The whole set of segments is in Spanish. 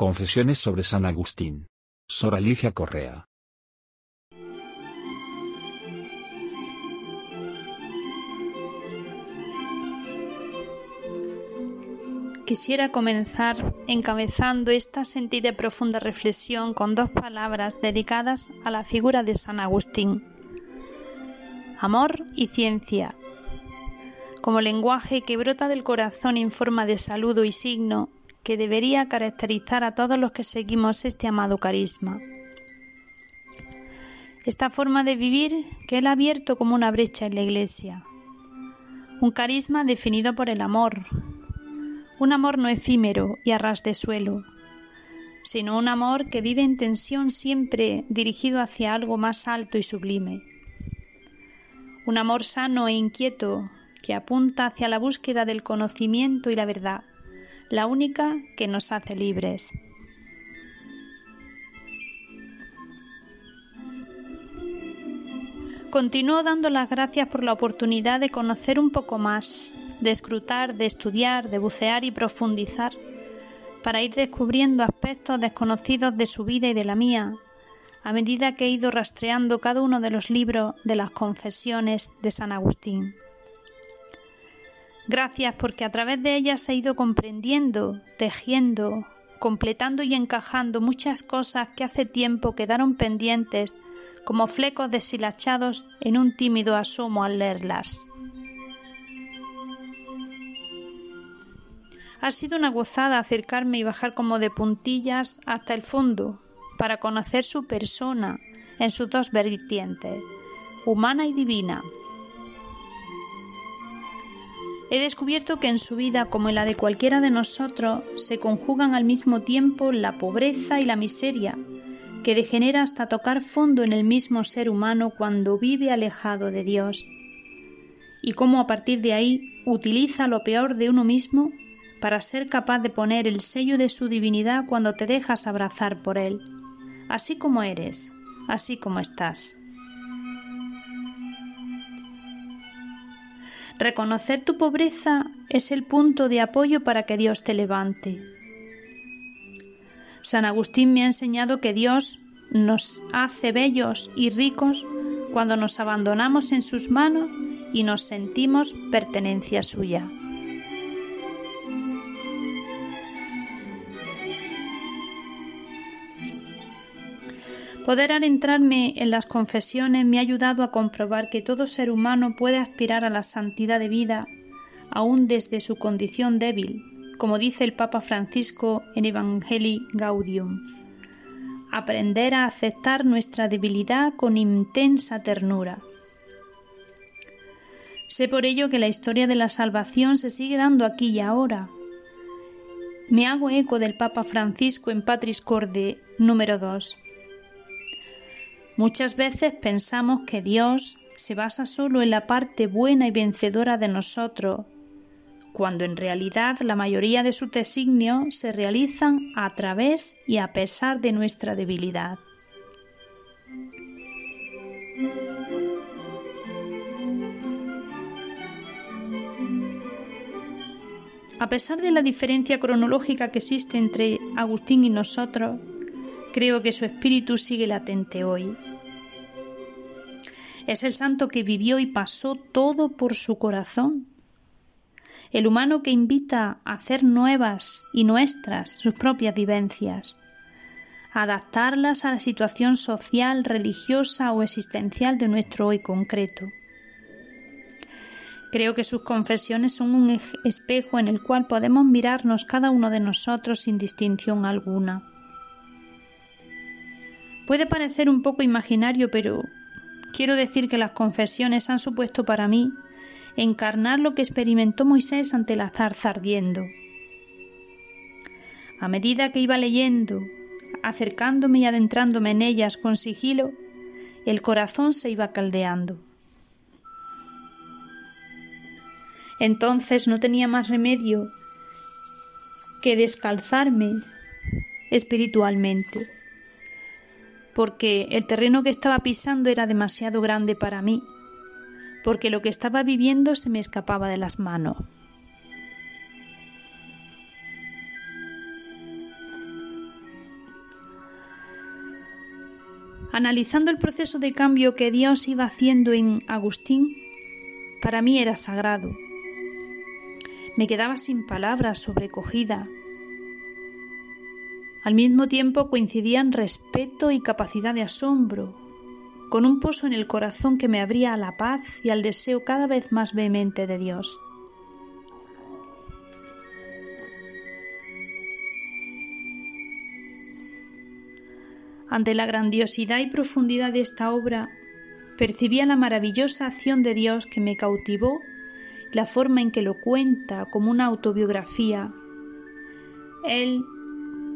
Confesiones sobre San Agustín. Sor Alicia Correa. Quisiera comenzar encabezando esta sentida y profunda reflexión con dos palabras dedicadas a la figura de San Agustín. Amor y ciencia. Como lenguaje que brota del corazón en forma de saludo y signo que debería caracterizar a todos los que seguimos este amado carisma. Esta forma de vivir que él ha abierto como una brecha en la Iglesia. Un carisma definido por el amor, un amor no efímero y a ras de suelo, sino un amor que vive en tensión siempre dirigido hacia algo más alto y sublime. Un amor sano e inquieto que apunta hacia la búsqueda del conocimiento y la verdad, la única que nos hace libres. Continúo dando las gracias por la oportunidad de conocer un poco más de escrutar, de estudiar, de bucear y profundizar, para ir descubriendo aspectos desconocidos de su vida y de la mía, a medida que he ido rastreando cada uno de los libros de las confesiones de San Agustín. Gracias porque a través de ellas he ido comprendiendo, tejiendo, completando y encajando muchas cosas que hace tiempo quedaron pendientes como flecos deshilachados en un tímido asomo al leerlas. Ha sido una gozada acercarme y bajar como de puntillas hasta el fondo para conocer su persona en sus dos vertientes, humana y divina. He descubierto que en su vida, como en la de cualquiera de nosotros, se conjugan al mismo tiempo la pobreza y la miseria, que degenera hasta tocar fondo en el mismo ser humano cuando vive alejado de Dios, y cómo a partir de ahí utiliza lo peor de uno mismo para ser capaz de poner el sello de su divinidad cuando te dejas abrazar por Él, así como eres, así como estás. Reconocer tu pobreza es el punto de apoyo para que Dios te levante. San Agustín me ha enseñado que Dios nos hace bellos y ricos cuando nos abandonamos en sus manos y nos sentimos pertenencia suya. Poder adentrarme en las confesiones me ha ayudado a comprobar que todo ser humano puede aspirar a la santidad de vida, aun desde su condición débil, como dice el Papa Francisco en Evangelii Gaudium. Aprender a aceptar nuestra debilidad con intensa ternura. Sé por ello que la historia de la salvación se sigue dando aquí y ahora. Me hago eco del Papa Francisco en Patris Corde número 2. Muchas veces pensamos que Dios se basa solo en la parte buena y vencedora de nosotros, cuando en realidad la mayoría de sus designios se realizan a través y a pesar de nuestra debilidad. A pesar de la diferencia cronológica que existe entre Agustín y nosotros, creo que su espíritu sigue latente hoy. Es el santo que vivió y pasó todo por su corazón. El humano que invita a hacer nuevas y nuestras sus propias vivencias, adaptarlas a la situación social, religiosa o existencial de nuestro hoy concreto. Creo que sus confesiones son un espejo en el cual podemos mirarnos cada uno de nosotros sin distinción alguna. Puede parecer un poco imaginario, pero quiero decir que las confesiones han supuesto para mí encarnar lo que experimentó Moisés ante la zarza ardiendo. A medida que iba leyendo, acercándome y adentrándome en ellas con sigilo, el corazón se iba caldeando. Entonces no tenía más remedio que descalzarme espiritualmente porque el terreno que estaba pisando era demasiado grande para mí, porque lo que estaba viviendo se me escapaba de las manos. Analizando el proceso de cambio que Dios iba haciendo en Agustín, para mí era sagrado. Me quedaba sin palabras, sobrecogida, al mismo tiempo coincidían respeto y capacidad de asombro, con un pozo en el corazón que me abría a la paz y al deseo cada vez más vehemente de Dios. Ante la grandiosidad y profundidad de esta obra, percibía la maravillosa acción de Dios que me cautivó, la forma en que lo cuenta como una autobiografía. Él,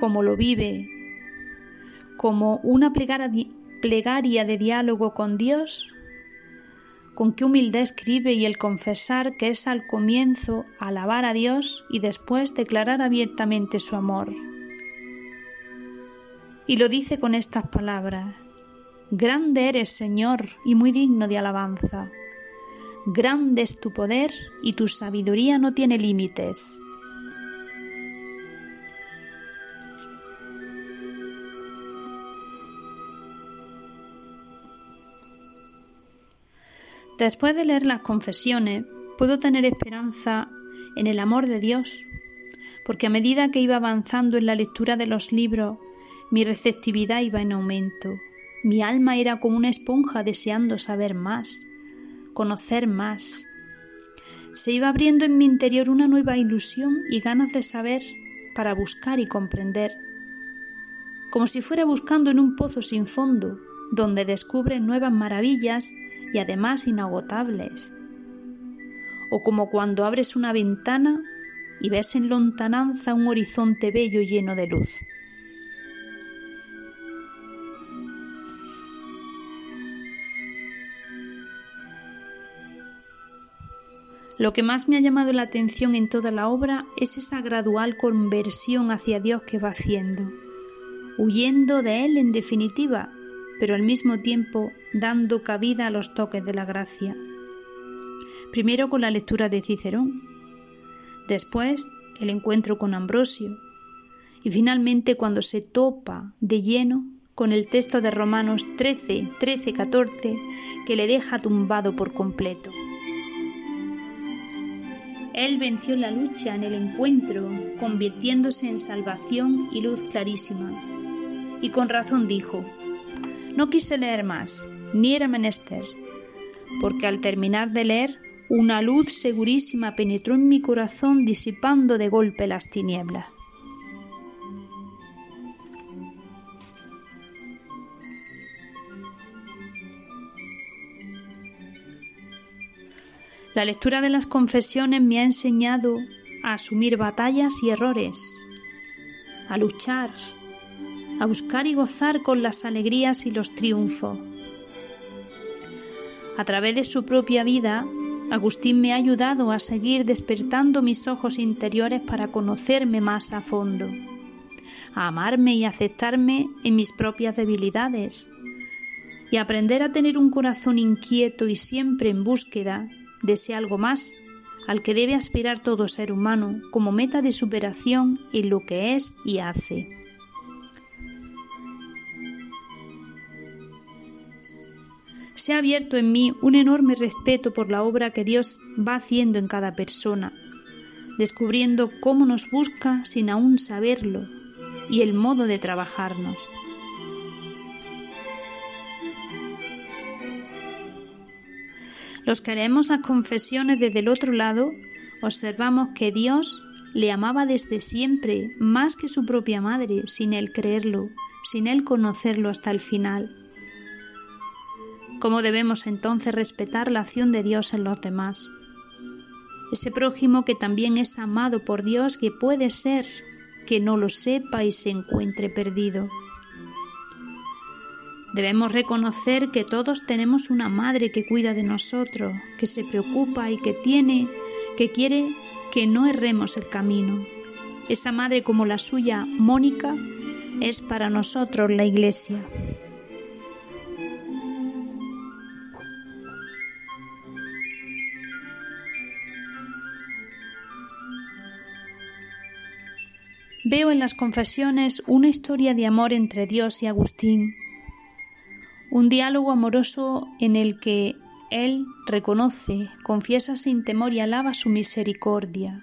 como lo vive, como una plegaria de diálogo con Dios, con qué humildad escribe y el confesar que es al comienzo alabar a Dios y después declarar abiertamente su amor. Y lo dice con estas palabras, Grande eres, Señor, y muy digno de alabanza. Grande es tu poder y tu sabiduría no tiene límites. Después de leer las confesiones, puedo tener esperanza en el amor de Dios, porque a medida que iba avanzando en la lectura de los libros, mi receptividad iba en aumento. Mi alma era como una esponja deseando saber más, conocer más. Se iba abriendo en mi interior una nueva ilusión y ganas de saber para buscar y comprender, como si fuera buscando en un pozo sin fondo, donde descubre nuevas maravillas y además inagotables. O como cuando abres una ventana y ves en lontananza un horizonte bello lleno de luz. Lo que más me ha llamado la atención en toda la obra es esa gradual conversión hacia Dios que va haciendo, huyendo de Él en definitiva, pero al mismo tiempo dando cabida a los toques de la gracia. Primero con la lectura de Cicerón, después el encuentro con Ambrosio y finalmente cuando se topa de lleno con el texto de Romanos 13, 13, 14 que le deja tumbado por completo. Él venció la lucha en el encuentro, convirtiéndose en salvación y luz clarísima. Y con razón dijo, no quise leer más, ni era menester, porque al terminar de leer, una luz segurísima penetró en mi corazón disipando de golpe las tinieblas. La lectura de las confesiones me ha enseñado a asumir batallas y errores, a luchar, a buscar y gozar con las alegrías y los triunfos. A través de su propia vida, Agustín me ha ayudado a seguir despertando mis ojos interiores para conocerme más a fondo, a amarme y aceptarme en mis propias debilidades, y aprender a tener un corazón inquieto y siempre en búsqueda desea algo más, al que debe aspirar todo ser humano como meta de superación en lo que es y hace. Se ha abierto en mí un enorme respeto por la obra que Dios va haciendo en cada persona, descubriendo cómo nos busca sin aún saberlo y el modo de trabajarnos. Los que leemos las confesiones desde el otro lado, observamos que Dios le amaba desde siempre, más que su propia madre, sin él creerlo, sin él conocerlo hasta el final. ¿Cómo debemos entonces respetar la acción de Dios en los demás? Ese prójimo que también es amado por Dios que puede ser que no lo sepa y se encuentre perdido. Debemos reconocer que todos tenemos una madre que cuida de nosotros, que se preocupa y que tiene, que quiere que no erremos el camino. Esa madre como la suya, Mónica, es para nosotros la Iglesia. Veo en las confesiones una historia de amor entre Dios y Agustín, Un diálogo amoroso en el que él reconoce, confiesa sin temor y alaba su misericordia.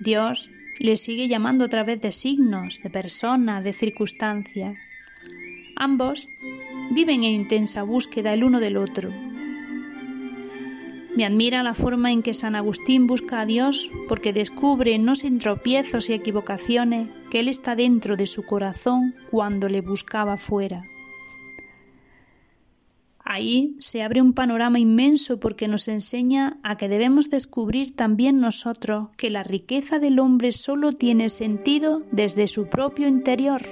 Dios le sigue llamando a través de signos, de personas, de circunstancias. Ambos viven en intensa búsqueda el uno del otro. Me admira la forma en que San Agustín busca a Dios porque descubre, no sin tropiezos y equivocaciones, que Él está dentro de su corazón cuando le buscaba fuera. Ahí se abre un panorama inmenso porque nos enseña a que debemos descubrir también nosotros que la riqueza del hombre solo tiene sentido desde su propio interior,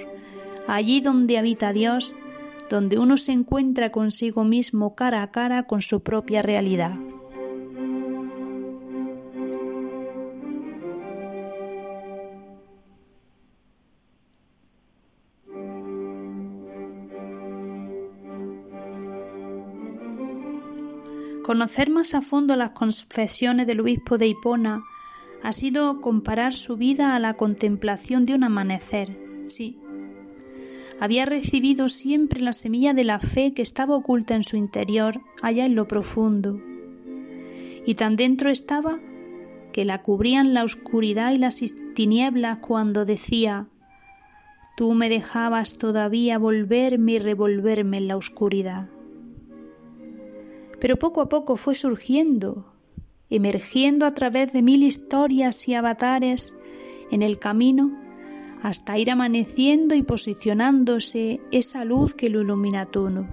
allí donde habita Dios, donde uno se encuentra consigo mismo cara a cara con su propia realidad. Conocer más a fondo las confesiones del obispo de Hipona ha sido comparar su vida a la contemplación de un amanecer. Sí, había recibido siempre la semilla de la fe que estaba oculta en su interior, allá en lo profundo. Y tan dentro estaba que la cubrían la oscuridad y las tinieblas cuando decía Tú me dejabas todavía volverme y revolverme en la oscuridad pero poco a poco fue surgiendo, emergiendo a través de mil historias y avatares en el camino hasta ir amaneciendo y posicionándose esa luz que lo ilumina todo.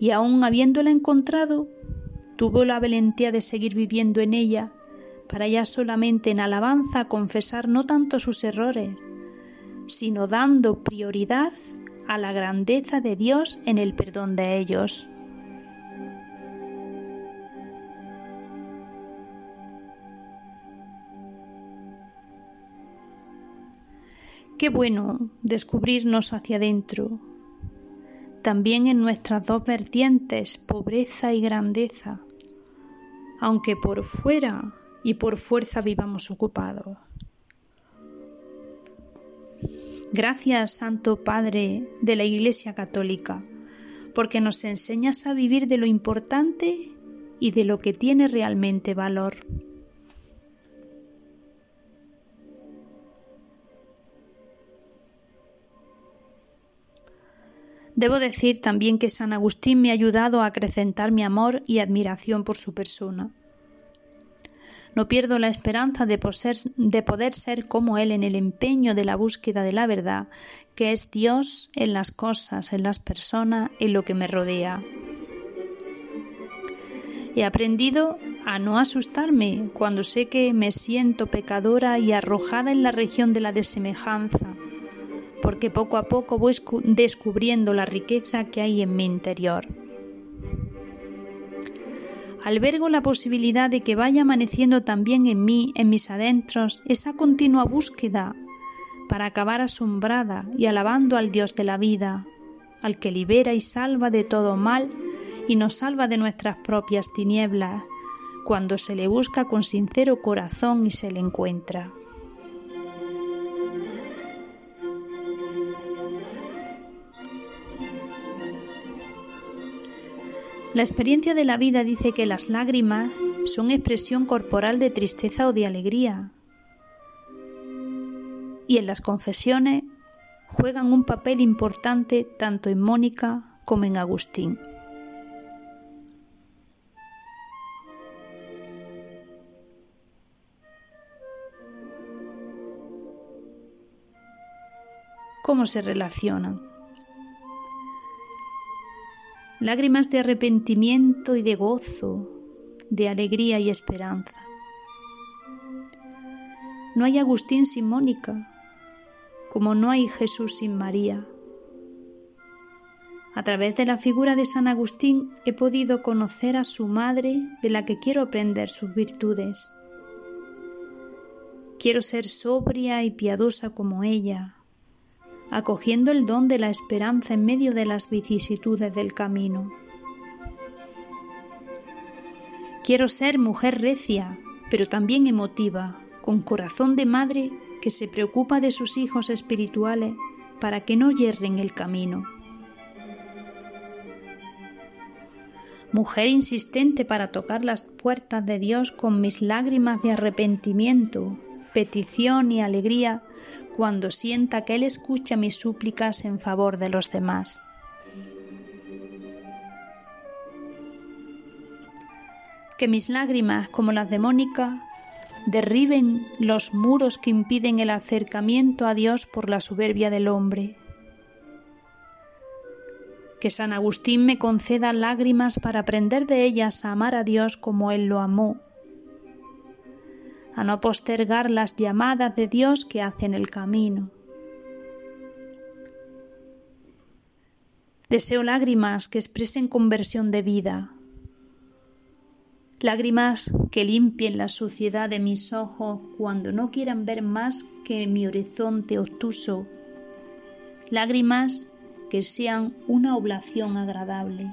Y aun habiéndola encontrado, tuvo la valentía de seguir viviendo en ella, para ya solamente en alabanza confesar no tanto sus errores, sino dando prioridad a la grandeza de Dios en el perdón de ellos. Qué bueno descubrirnos hacia adentro, también en nuestras dos vertientes, pobreza y grandeza, aunque por fuera y por fuerza vivamos ocupados. Gracias, Santo Padre de la Iglesia Católica, porque nos enseñas a vivir de lo importante y de lo que tiene realmente valor. Debo decir también que San Agustín me ha ayudado a acrecentar mi amor y admiración por su persona. No pierdo la esperanza de, de, poder ser como Él en el empeño de la búsqueda de la verdad, que es Dios en las cosas, en las personas, en lo que me rodea. He aprendido a no asustarme cuando sé que me siento pecadora y arrojada en la región de la desemejanza, porque poco a poco voy descubriendo la riqueza que hay en mi interior. Albergo la posibilidad de que vaya amaneciendo también en mí, en mis adentros, esa continua búsqueda para acabar asombrada y alabando al Dios de la vida, al que libera y salva de todo mal y nos salva de nuestras propias tinieblas, cuando se le busca con sincero corazón y se le encuentra. La experiencia de la vida dice que las lágrimas son expresión corporal de tristeza o de alegría. Y en las confesiones juegan un papel importante tanto en Mónica como en Agustín. ¿Cómo se relacionan? Lágrimas de arrepentimiento y de gozo, de alegría y esperanza. No hay Agustín sin Mónica, como no hay Jesús sin María. A través de la figura de San Agustín he podido conocer a su madre de la que quiero aprender sus virtudes. Quiero ser sobria y piadosa como ella, acogiendo el don de la esperanza en medio de las vicisitudes del camino. Quiero ser mujer recia, pero también emotiva, con corazón de madre que se preocupa de sus hijos espirituales para que no yerren el camino. Mujer insistente para tocar las puertas de Dios con mis lágrimas de arrepentimiento, petición y alegría cuando sienta que Él escucha mis súplicas en favor de los demás. Que mis lágrimas, como las de Mónica, derriben los muros que impiden el acercamiento a Dios por la soberbia del hombre. Que San Agustín me conceda lágrimas para aprender de ellas a amar a Dios como Él lo amó, a no postergar las llamadas de Dios que hacen el camino. Deseo lágrimas que expresen conversión de vida, lágrimas que limpien la suciedad de mis ojos cuando no quieran ver más que mi horizonte obtuso, lágrimas que sean una oblación agradable.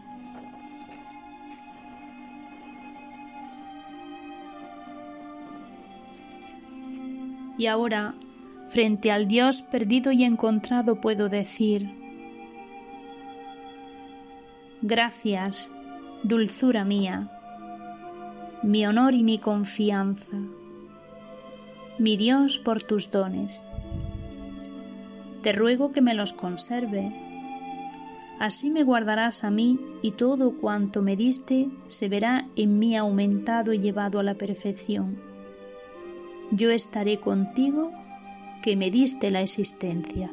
Y ahora, frente al Dios perdido y encontrado, puedo decir, gracias, dulzura mía mi honor y mi confianza, mi Dios por tus dones. Te ruego que me los conserve. Así me guardarás a mí y todo cuanto me diste se verá en mí aumentado y llevado a la perfección. Yo estaré contigo que me diste la existencia.